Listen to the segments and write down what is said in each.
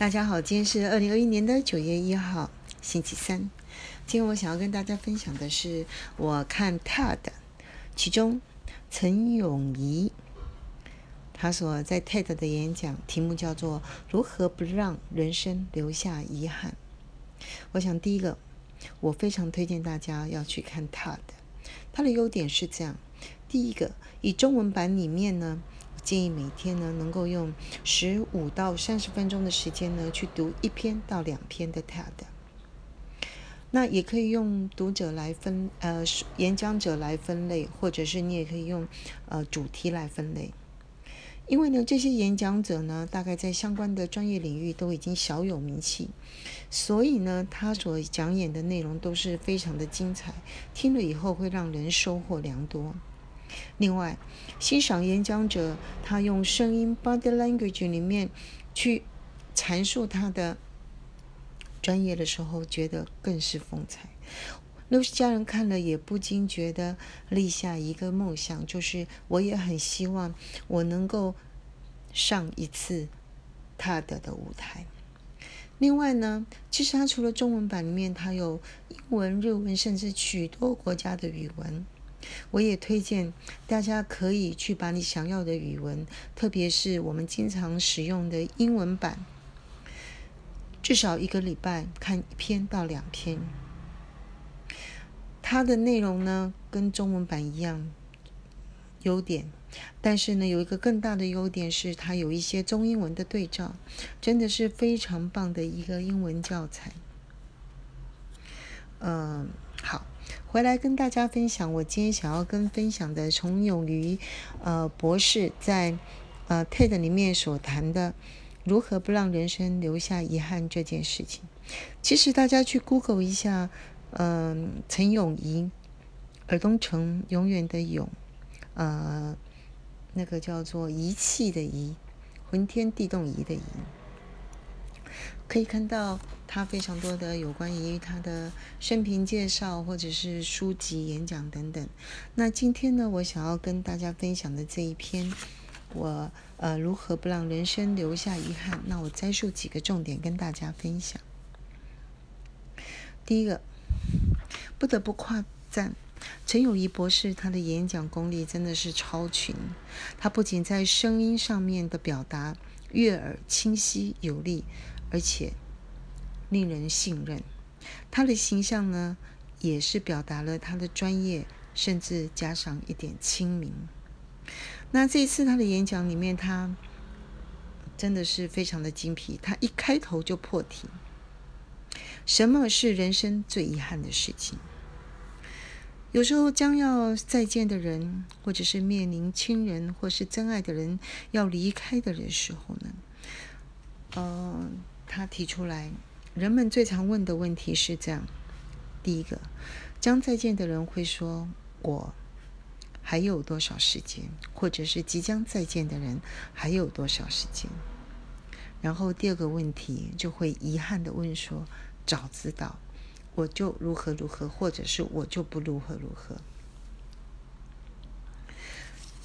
大家好，今天是二零二一年的九月一号，星期三。今天我想要跟大家分享的是我看 TED，其中陈永仪他所在 TED 的演讲题目叫做“如何不让人生留下遗憾”。我想第一个，我非常推荐大家要去看 TED，它的优点是这样：第一个，以中文版里面呢。建议每天呢，能够用十五到三十分钟的时间呢，去读一篇到两篇的 TED。那也可以用读者来分，呃，演讲者来分类，或者是你也可以用呃主题来分类。因为呢，这些演讲者呢，大概在相关的专业领域都已经小有名气，所以呢，他所讲演的内容都是非常的精彩，听了以后会让人收获良多。另外，欣赏演讲者他用声音 （body language） 里面去阐述他的专业的时候，觉得更是风采。露西家人看了也不禁觉得立下一个梦想，就是我也很希望我能够上一次他的的舞台。另外呢，其实他除了中文版里面，他有英文、日文，甚至许多国家的语文。我也推荐大家可以去把你想要的语文，特别是我们经常使用的英文版，至少一个礼拜看一篇到两篇。它的内容呢跟中文版一样，优点，但是呢有一个更大的优点是它有一些中英文的对照，真的是非常棒的一个英文教材。嗯，好。回来跟大家分享，我今天想要跟分享的，从永于呃博士在呃 TED 里面所谈的如何不让人生留下遗憾这件事情。其实大家去 Google 一下，嗯，陈永仪，尔东城永远的永，呃，那个叫做遗弃的遗，浑天地动仪的仪。可以看到他非常多的有关于他的生平介绍，或者是书籍、演讲等等。那今天呢，我想要跟大家分享的这一篇，我呃如何不让人生留下遗憾？那我摘述几个重点跟大家分享。第一个，不得不夸赞陈友谊博士，他的演讲功力真的是超群。他不仅在声音上面的表达悦耳、清晰有力。而且令人信任，他的形象呢，也是表达了他的专业，甚至加上一点亲民。那这一次他的演讲里面，他真的是非常的精辟。他一开头就破题：什么是人生最遗憾的事情？有时候将要再见的人，或者是面临亲人或是真爱的人要离开的人时候呢，嗯。他提出来，人们最常问的问题是这样：第一个，将再见的人会说“我还有多少时间”，或者是即将再见的人还有多少时间？然后第二个问题就会遗憾的问说：“早知道我就如何如何，或者是我就不如何如何。”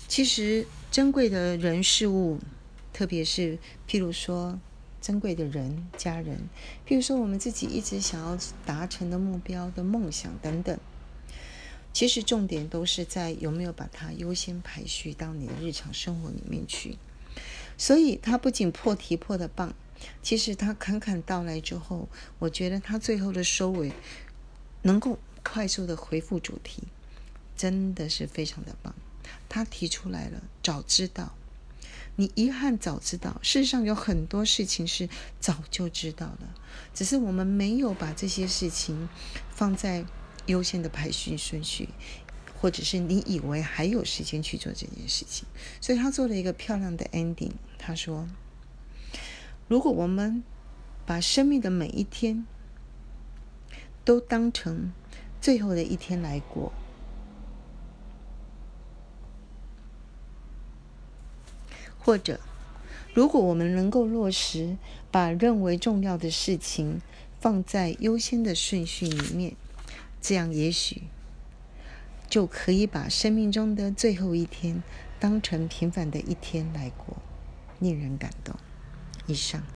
其实珍贵的人事物，特别是譬如说。珍贵的人、家人，譬如说我们自己一直想要达成的目标的梦想等等，其实重点都是在有没有把它优先排序到你的日常生活里面去。所以他不仅破题破的棒，其实他侃侃道来之后，我觉得他最后的收尾能够快速的回复主题，真的是非常的棒。他提出来了，早知道。你遗憾早知道，事实上有很多事情是早就知道了，只是我们没有把这些事情放在优先的排序顺序，或者是你以为还有时间去做这件事情。所以他做了一个漂亮的 ending。他说：“如果我们把生命的每一天都当成最后的一天来过。”或者，如果我们能够落实把认为重要的事情放在优先的顺序里面，这样也许就可以把生命中的最后一天当成平凡的一天来过，令人感动。以上。